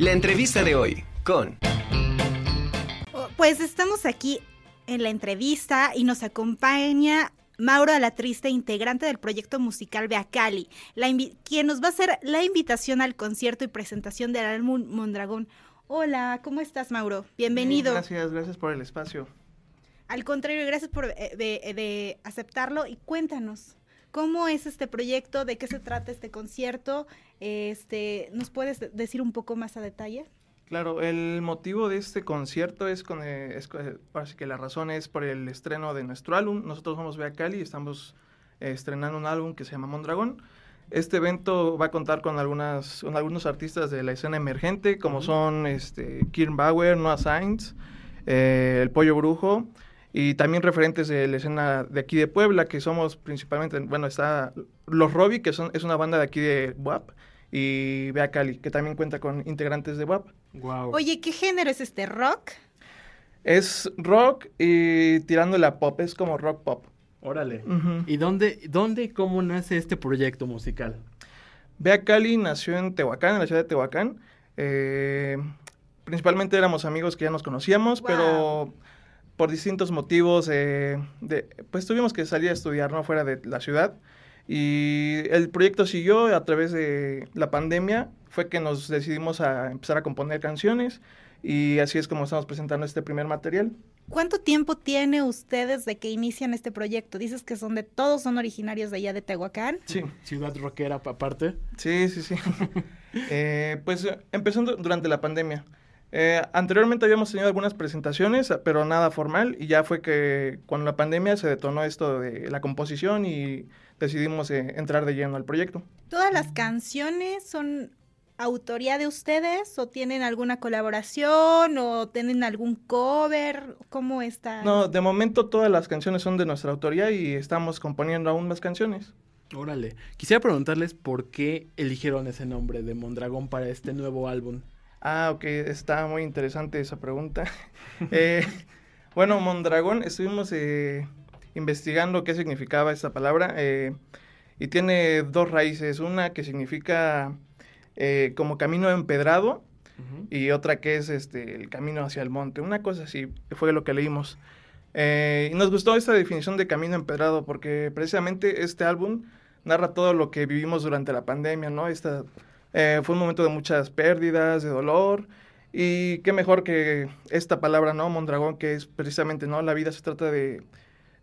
La entrevista de hoy con... Oh, pues estamos aquí en la entrevista y nos acompaña Mauro la Triste, integrante del proyecto musical Beacali, la quien nos va a hacer la invitación al concierto y presentación del álbum Mondragón. Hola, ¿cómo estás, Mauro? Bienvenido. gracias, gracias por el espacio. Al contrario, gracias por eh, de, aceptarlo y cuéntanos. ¿Cómo es este proyecto? ¿De qué se trata este concierto? Este, ¿Nos puedes decir un poco más a detalle? Claro, el motivo de este concierto es, con, eh, es que la razón es por el estreno de nuestro álbum. Nosotros somos Bea Cali y estamos eh, estrenando un álbum que se llama Mondragón. Este evento va a contar con algunas, algunos artistas de la escena emergente, como son este, Kirn Bauer, Noah Sainz, El Pollo Brujo, y también referentes de la escena de aquí de Puebla, que somos principalmente, bueno, está Los Robbie, que son, es una banda de aquí de WAP, y Bea Cali, que también cuenta con integrantes de WAP. Wow. Oye, ¿qué género es este? ¿Rock? Es rock y tirando la pop, es como rock pop. Órale. ¿Y dónde, dónde y cómo nace este proyecto musical? Bea Cali nació en Tehuacán, en la ciudad de Tehuacán. Eh, principalmente éramos amigos que ya nos conocíamos, pero por distintos motivos, eh, de, pues tuvimos que salir a estudiar, ¿no? Fuera de la ciudad. Y el proyecto siguió a través de la pandemia, fue que nos decidimos a empezar a componer canciones y así es como estamos presentando este primer material. ¿Cuánto tiempo tiene ustedes de que inician este proyecto? Dices que son de todos son originarios de allá de Tehuacán. Sí, ciudad rockera aparte. Sí, sí, sí. eh, pues empezando durante la pandemia. Eh, anteriormente habíamos tenido algunas presentaciones, pero nada formal, y ya fue que cuando la pandemia se detonó esto de la composición y decidimos eh, entrar de lleno al proyecto. ¿Todas las canciones son autoría de ustedes o tienen alguna colaboración o tienen algún cover? ¿Cómo está? No, de momento todas las canciones son de nuestra autoría y estamos componiendo aún más canciones. Órale, quisiera preguntarles por qué eligieron ese nombre de Mondragón para este nuevo álbum. Ah, ok, está muy interesante esa pregunta. eh, bueno, Mondragón, estuvimos eh, investigando qué significaba esta palabra eh, y tiene dos raíces. Una que significa como camino empedrado y otra que es este, el camino hacia el monte. Una cosa así fue lo que leímos. y nos gustó esta definición de camino empedrado porque precisamente este álbum narra todo lo que vivimos durante la pandemia, ¿no? Esta eh, fue un momento de muchas pérdidas, de dolor. Y qué mejor que esta palabra, ¿no? Mondragón, que es precisamente, ¿no? La vida se trata de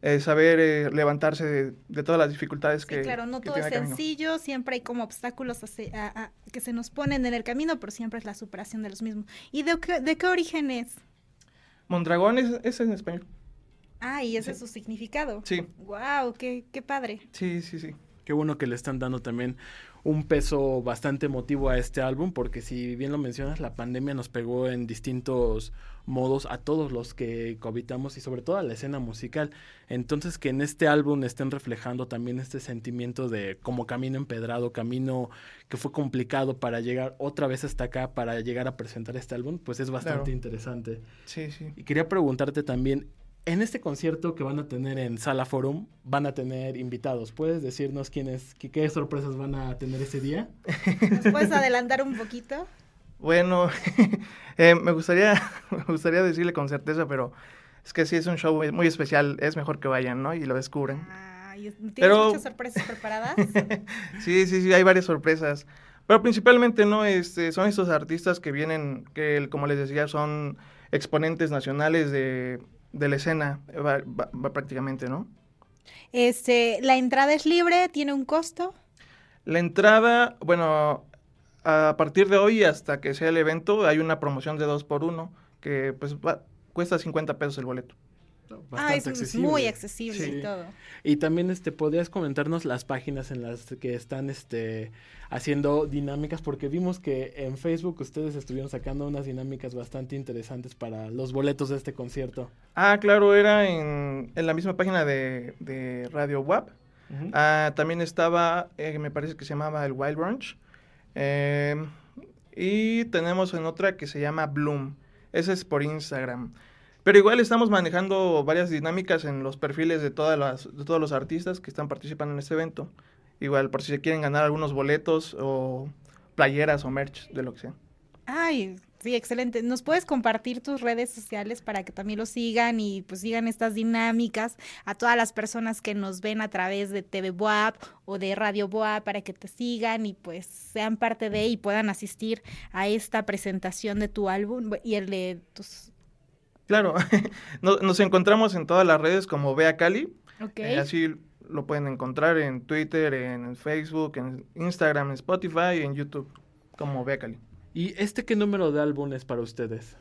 eh, saber eh, levantarse de, todas las dificultades que. Claro, no todo es sencillo, siempre hay como obstáculos que se nos ponen en el camino, pero siempre es la superación de los mismos. ¿Y de, qué, de qué origen es? Mondragón es, en español. Ah, y ese es su significado. Sí. Wow, qué, qué padre. Sí, sí, sí. Qué bueno que le están dando también un peso bastante emotivo a este álbum, porque si bien lo mencionas, la pandemia nos pegó en distintos modos a todos los que cohabitamos y sobre todo a la escena musical. Entonces que en este álbum estén reflejando también este sentimiento de como camino empedrado, camino que fue complicado para llegar otra vez hasta acá, para llegar a presentar este álbum, pues es bastante interesante. Sí, sí. Y quería preguntarte también, en este concierto que van a tener en Sala Forum, van a tener invitados. ¿Puedes decirnos quiénes, qué, qué sorpresas van a tener ese día? ¿Nos puedes adelantar un poquito? Bueno, eh, me, gustaría, me gustaría decirle con certeza, pero es que sí es un show muy especial. Es mejor que vayan, ¿no? Y lo descubren. ¿Tienes muchas sorpresas preparadas? sí, sí, sí, hay varias sorpresas. Pero principalmente, ¿no? Este, son estos artistas que vienen, que como les decía, son exponentes nacionales de de la escena, va, prácticamente, ¿no? Este, ¿la entrada es libre? ¿Tiene un costo? La entrada, bueno, a partir de hoy hasta que sea el evento hay una promoción de dos por uno que pues cuesta 50 pesos el boleto ah, es muy accesible y todo. Y también este podrías comentarnos las páginas en las que están este haciendo dinámicas porque vimos que en Facebook ustedes estuvieron sacando unas dinámicas bastante interesantes para los boletos de este concierto. Ah, claro, era en, en la misma página de, de Radio WAP. ah, también estaba, eh, me parece que se llamaba el Wild Brunch. Eh, y tenemos en otra que se llama Bloom. Ese es por Instagram. Pero igual estamos manejando varias dinámicas en los perfiles de, todas las, de todos los artistas que están participando en este evento. Igual por si se quieren ganar algunos boletos o playeras o merch de lo que sea. Ay, sí, excelente. ¿Nos puedes compartir tus redes sociales para que también lo sigan y pues sigan estas dinámicas a todas las personas que nos ven a través de TV Boab o de Radio Boab para que te sigan y pues sean parte de y puedan asistir a esta presentación de tu álbum y el de tus... Claro, nos, encontramos en todas las redes como Bea Cali. Ok. Eh, así lo pueden encontrar en Twitter, en Facebook, en Instagram, en Spotify y en YouTube como Bea Cali. ¿Y este qué número de álbum es para ustedes?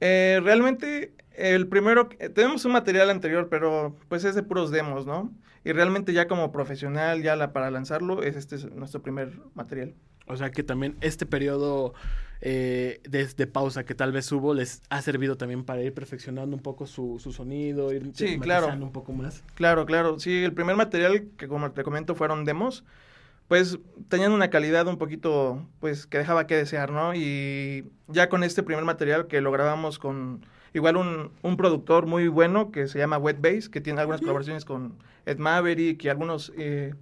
Eh, realmente, el primero, tenemos un material anterior, pero pues es de puros demos, ¿no? Y realmente ya como profesional, ya la, para lanzarlo, es este es nuestro primer material. O sea que también este periodo eh, de, pausa que tal vez hubo les ha servido también para ir perfeccionando un poco su, su sonido, ir sí, claro. un poco más. Claro, claro. Sí, el primer material que como te comento fueron demos pues tenían una calidad un poquito, pues que dejaba que desear, ¿no? Y ya con este primer material que lo grabamos con igual un, un productor muy bueno que se llama Wet Bass, que tiene algunas colaboraciones con Ed Maverick y algunos eh,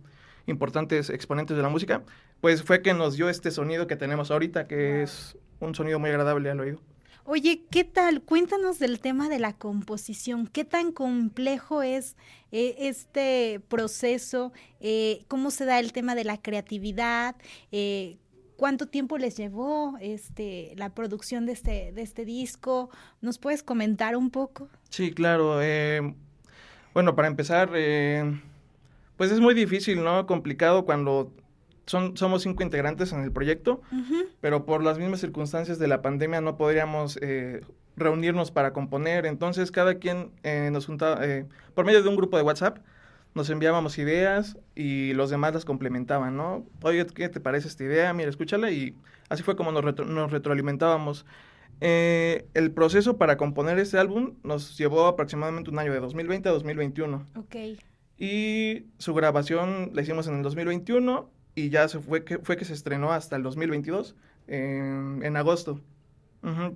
importantes exponentes de la música, pues fue que nos dio este sonido que tenemos ahorita, que es un sonido muy agradable al oído. Oye, ¿qué tal? Cuéntanos del tema de la composición. ¿Qué tan complejo es eh, este proceso? Eh, ¿Cómo se da el tema de la creatividad? Eh, ¿Cuánto tiempo les llevó este, la producción de este, de este disco? ¿Nos puedes comentar un poco? Sí, claro. bueno, para empezar, pues es muy difícil, ¿no? Complicado cuando son, somos cinco integrantes en el proyecto, pero por las mismas circunstancias de la pandemia no podríamos eh, reunirnos para componer. Entonces cada quien eh, nos juntaba, eh, por medio de un grupo de WhatsApp, nos enviábamos ideas y los demás las complementaban, ¿no? Oye, ¿qué te parece esta idea? Mira, escúchala y así fue como nos, nos retroalimentábamos. el proceso para componer este álbum nos llevó aproximadamente un año, de 2020 a 2021. Ok. Y su grabación la hicimos en el 2021 y ya se fue que, fue que se estrenó hasta el 2022, en, en agosto.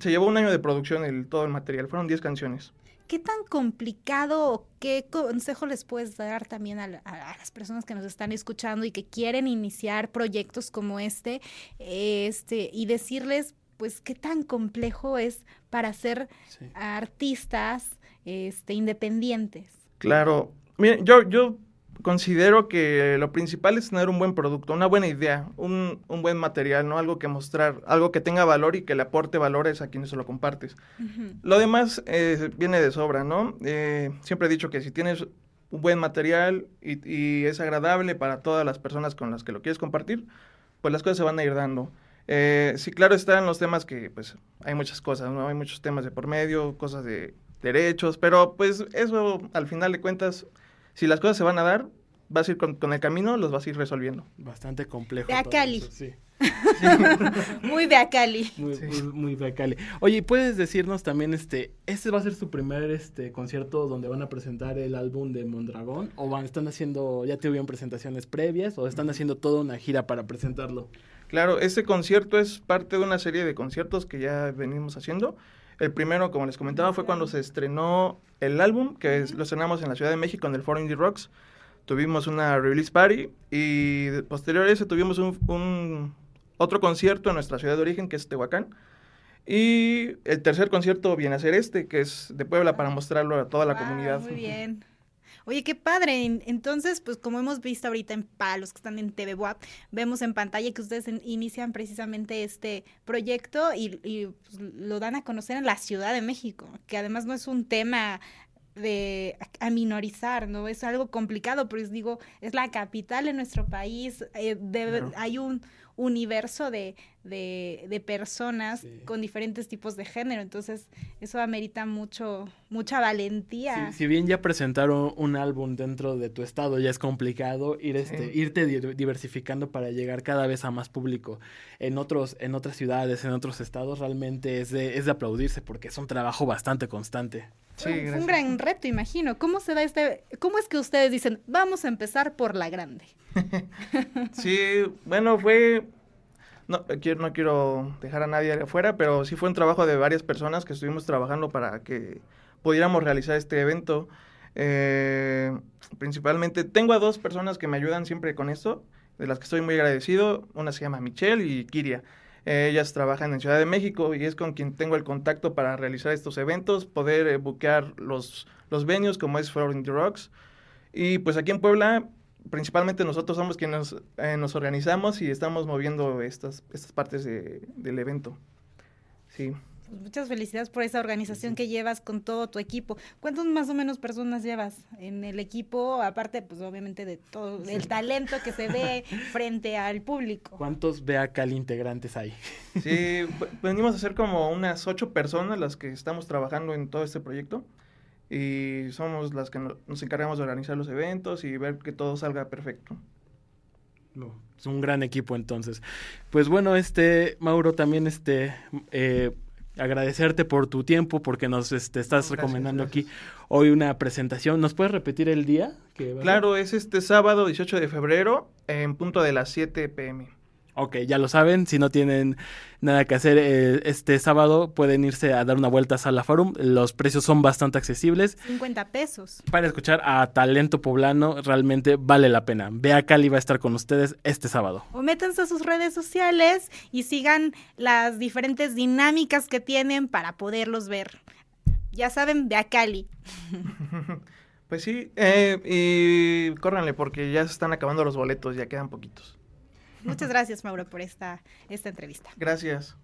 Se llevó un año de producción el, todo el material, fueron 10 canciones. ¿Qué tan complicado o qué consejo les puedes dar también a, las personas que nos están escuchando y que quieren iniciar proyectos como este, este y decirles, pues, qué tan complejo es para ser artistas este, independientes? Claro, miren, yo, yo considero que lo principal es tener un buen producto, una buena idea, un, un, buen material, ¿no? Algo que mostrar, algo que tenga valor y que le aporte valores a quienes se lo compartes. Lo demás eh, viene de sobra, ¿no? Eh, siempre he dicho que si tienes un buen material y, y, es agradable para todas las personas con las que lo quieres compartir, pues las cosas se van a ir dando. Eh, sí, claro, están los temas que, pues, hay muchas cosas, ¿no? Hay muchos temas de por medio, cosas de derechos, pero pues eso al final de cuentas si las cosas se van a dar, vas a ir con, el camino, los vas a ir resolviendo. Bastante complejo. De Acali. Sí. muy de Acali. Muy, muy, de Acali. Oye, ¿puedes decirnos también, este, este va a ser su primer este concierto donde van a presentar el álbum de Mondragón? ¿O van, están haciendo, ya tuvieron presentaciones previas o están haciendo toda una gira para presentarlo? Claro, este concierto es parte de una serie de conciertos que ya venimos haciendo. El primero, como les comentaba, fue cuando se estrenó el álbum, que lo estrenamos en la Ciudad de México, en el Forum Indie Rocks. Tuvimos una release party y posterior a eso tuvimos un, otro concierto en nuestra ciudad de origen, que es Tehuacán. Y el tercer concierto viene a ser este, que es de Puebla, para mostrarlo a toda la comunidad. Muy bien. Oye, qué padre. Entonces, pues como hemos visto ahorita en, para los que están en TV vemos en pantalla que ustedes inician precisamente este proyecto y, pues, lo dan a conocer en la Ciudad de México, que además no es un tema de aminorizar, ¿no? Es algo complicado, pero es, digo, es la capital de nuestro país, eh, hay un universo de, de, personas con diferentes tipos de género. Entonces, eso amerita mucho, mucha valentía. si bien ya presentaron un álbum dentro de tu estado, ya es complicado ir este, irte diversificando para llegar cada vez a más público. En otros, en otras ciudades, en otros estados, realmente es de, es de aplaudirse porque es un trabajo bastante constante. Sí, un gran reto, imagino. ¿Cómo se da este, cómo es que ustedes dicen, vamos a empezar por la grande? sí, bueno, fue no quiero, no quiero dejar a nadie afuera, pero sí fue un trabajo de varias personas que estuvimos trabajando para que pudiéramos realizar este evento. Eh, principalmente, tengo a dos personas que me ayudan siempre con esto, de las que estoy muy agradecido. Una se llama Michelle y Kiria. Eh, ellas trabajan en Ciudad de México y es con quien tengo el contacto para realizar estos eventos, poder eh, buquear los, los venues como es Flower in the Rocks. Y pues aquí en Puebla, principalmente nosotros somos quienes eh, nos organizamos y estamos moviendo estas, estas partes de- del evento. Sí. Pues muchas felicidades por esa organización que llevas con todo tu equipo. ¿Cuántas más o menos personas llevas en el equipo? Aparte, pues obviamente de todo el talento que se ve frente al público. ¿Cuántos Vea Cali integrantes hay? Sí, venimos a ser como unas ocho personas las que estamos trabajando en todo este proyecto y somos las que no- nos encargamos de organizar los eventos y ver que todo salga perfecto. No, es un gran equipo entonces. Pues bueno, este, Mauro, también este, eh, agradecerte por tu tiempo, porque nos este, estás Gracias, recomendando gracias. aquí hoy una presentación. ¿Nos puedes repetir el día? que? Claro, es este sábado 18 de febrero en punto de las 7 pm. Ok, ya lo saben, si no tienen nada que hacer eh, este sábado, pueden irse a dar una vuelta a Sala Forum. Los precios son bastante accesibles. 50 pesos. Para escuchar a talento poblano, realmente vale la pena. Vea Cali va a estar con ustedes este sábado. O métanse a sus redes sociales y sigan las diferentes dinámicas que tienen para poderlos ver. Ya saben, ve a Cali. Pues sí, eh, y córranle porque ya se están acabando los boletos, ya quedan poquitos. Muchas gracias, Mauro, por esta, esta entrevista. Gracias.